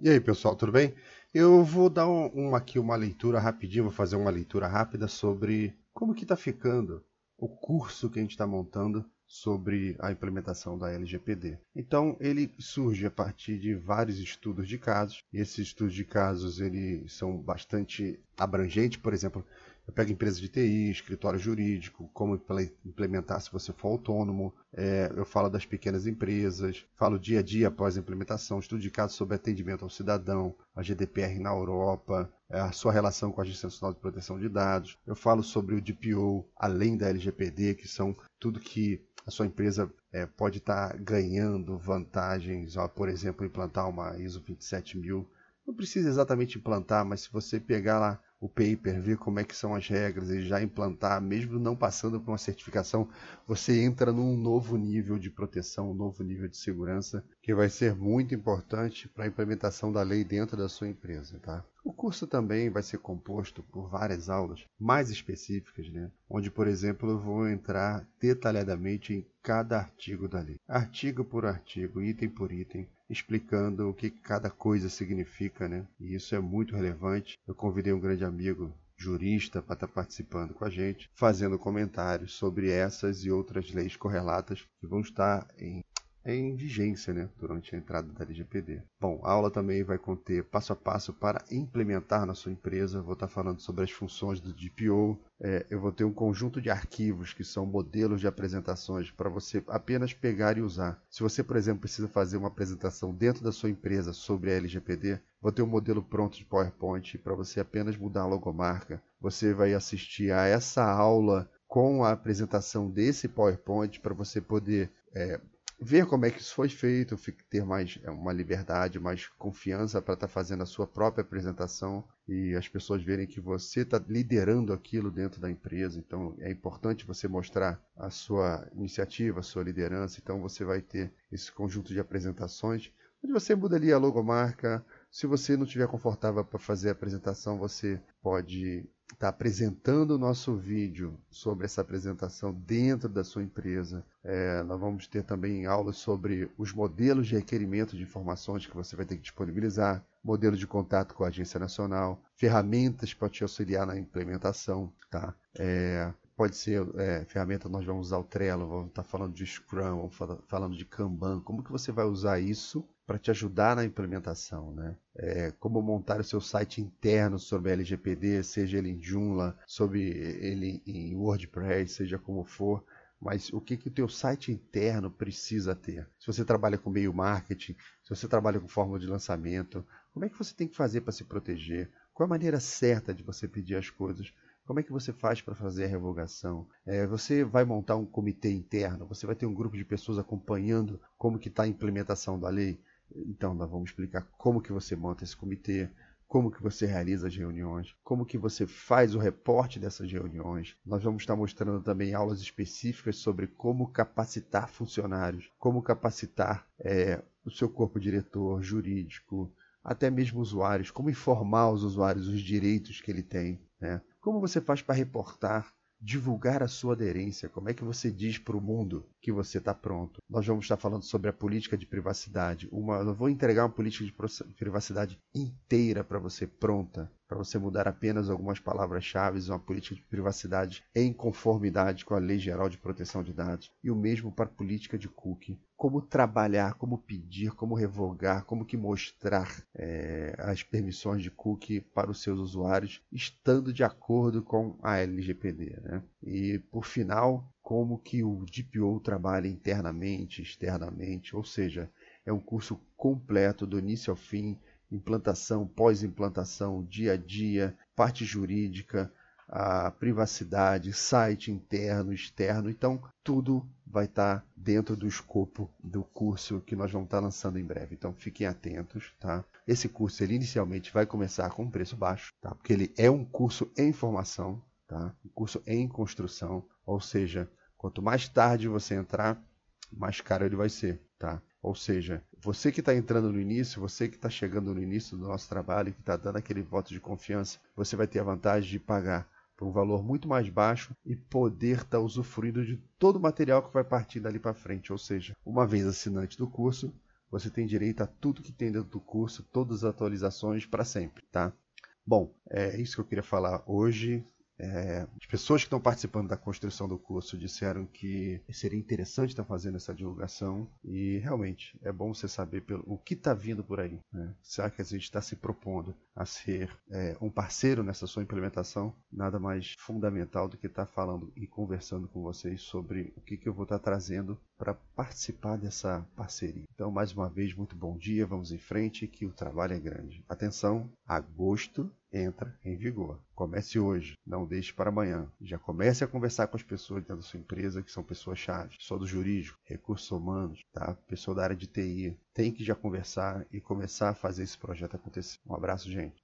E aí, pessoal, tudo bem? Eu vou dar um, um, aqui uma leitura rapidinho, vou fazer uma leitura rápida sobre como que está ficando o curso que a gente está montando sobre a implementação da LGPD. Então, ele surge a partir de vários estudos de casos, e esses estudos de casos eles são bastante abrangentes, por exemplo, eu pego empresa de TI, escritório jurídico, como implementar se você for autônomo. É, eu falo das pequenas empresas, falo dia a dia após a implementação, estudo de casos sobre atendimento ao cidadão, a GDPR na Europa, é, a sua relação com a Agência Nacional de Proteção de Dados. Eu falo sobre o DPO, além da LGPD, que são tudo que a sua empresa é, pode estar tá ganhando vantagens, ó, por exemplo, implantar uma ISO 27000. Não precisa exatamente implantar, mas se você pegar lá o paper, ver como é que são as regras e já implantar, mesmo não passando por uma certificação, você entra num novo nível de proteção, um novo nível de segurança, que vai ser muito importante para a implementação da lei dentro da sua empresa, tá? O curso também vai ser composto por várias aulas mais específicas, né? onde, por exemplo, eu vou entrar detalhadamente em cada artigo da lei, artigo por artigo, item por item, explicando o que cada coisa significa, né? E isso é muito relevante. Eu convidei um grande amigo jurista para estar participando com a gente, fazendo comentários sobre essas e outras leis correlatas que vão estar em em vigência né, durante a entrada da LGPD. Bom, a aula também vai conter passo a passo para implementar na sua empresa. Vou estar falando sobre as funções do DPO. É, eu vou ter um conjunto de arquivos que são modelos de apresentações para você apenas pegar e usar. Se você, por exemplo, precisa fazer uma apresentação dentro da sua empresa sobre a LGPD, vou ter um modelo pronto de PowerPoint para você apenas mudar a logomarca. Você vai assistir a essa aula com a apresentação desse PowerPoint para você poder é, ver como é que isso foi feito, ter mais é, uma liberdade, mais confiança para estar tá fazendo a sua própria apresentação e as pessoas verem que você está liderando aquilo dentro da empresa. Então é importante você mostrar a sua iniciativa, a sua liderança. Então você vai ter esse conjunto de apresentações onde você muda ali a logomarca. Se você não estiver confortável para fazer a apresentação, você pode está apresentando o nosso vídeo sobre essa apresentação dentro da sua empresa. É, nós vamos ter também aulas sobre os modelos de requerimento de informações que você vai ter que disponibilizar, modelo de contato com a agência nacional, ferramentas para te auxiliar na implementação, tá? É, pode ser é, ferramenta, nós vamos usar o Trello, vamos estar tá falando de Scrum, vamos falar, falando de Kanban, como que você vai usar isso para te ajudar na implementação, né? É, como montar o seu site interno sobre LGPD, seja ele em Joomla, sobre ele em WordPress, seja como for, mas o que que o teu site interno precisa ter? Se você trabalha com meio marketing, se você trabalha com fórmula de lançamento, como é que você tem que fazer para se proteger? Qual a maneira certa de você pedir as coisas? Como é que você faz para fazer a revogação? É, você vai montar um comitê interno? Você vai ter um grupo de pessoas acompanhando como que está a implementação da lei? Então, nós vamos explicar como que você monta esse comitê, como que você realiza as reuniões, como que você faz o reporte dessas reuniões. Nós vamos estar mostrando também aulas específicas sobre como capacitar funcionários, como capacitar é, o seu corpo diretor, jurídico, até mesmo usuários, como informar os usuários os direitos que ele tem, né? Como você faz para reportar divulgar a sua aderência? Como é que você diz para o mundo que você está pronto? Nós vamos estar falando sobre a política de privacidade. Uma, eu vou entregar uma política de privacidade inteira para você pronta, para você mudar apenas algumas palavras-chave, uma política de privacidade em conformidade com a Lei Geral de Proteção de Dados. E o mesmo para a política de cookie como trabalhar, como pedir, como revogar, como que mostrar é, as permissões de cookie para os seus usuários, estando de acordo com a LGPD. Né? E por final, como que o DPO trabalha internamente, externamente, ou seja, é um curso completo do início ao fim, implantação, pós-implantação, dia a dia, parte jurídica, a privacidade, site interno, externo. Então, tudo vai estar dentro do escopo do curso que nós vamos estar lançando em breve. Então, fiquem atentos, tá? Esse curso, ele inicialmente vai começar com um preço baixo, tá? Porque ele é um curso em formação, tá? Um curso em construção, ou seja, quanto mais tarde você entrar, mais caro ele vai ser, tá? Ou seja, você que está entrando no início, você que está chegando no início do nosso trabalho, que está dando aquele voto de confiança, você vai ter a vantagem de pagar por um valor muito mais baixo e poder estar tá usufruindo de todo o material que vai partir dali para frente. Ou seja, uma vez assinante do curso, você tem direito a tudo que tem dentro do curso, todas as atualizações para sempre, tá? Bom, é isso que eu queria falar hoje. É, as pessoas que estão participando da construção do curso disseram que seria interessante estar fazendo essa divulgação e realmente é bom você saber pelo, o que está vindo por aí. Né? Será que a gente está se propondo a ser é, um parceiro nessa sua implementação? Nada mais fundamental do que estar falando e conversando com vocês sobre o que, que eu vou estar trazendo para participar dessa parceria. Então, mais uma vez, muito bom dia, vamos em frente que o trabalho é grande. Atenção, agosto entra em vigor. Comece hoje, não deixe para amanhã. Já comece a conversar com as pessoas dentro da sua empresa que são pessoas-chave, pessoa do jurídico, recursos humanos, tá? pessoa da área de TI. Tem que já conversar e começar a fazer esse projeto acontecer. Um abraço, gente.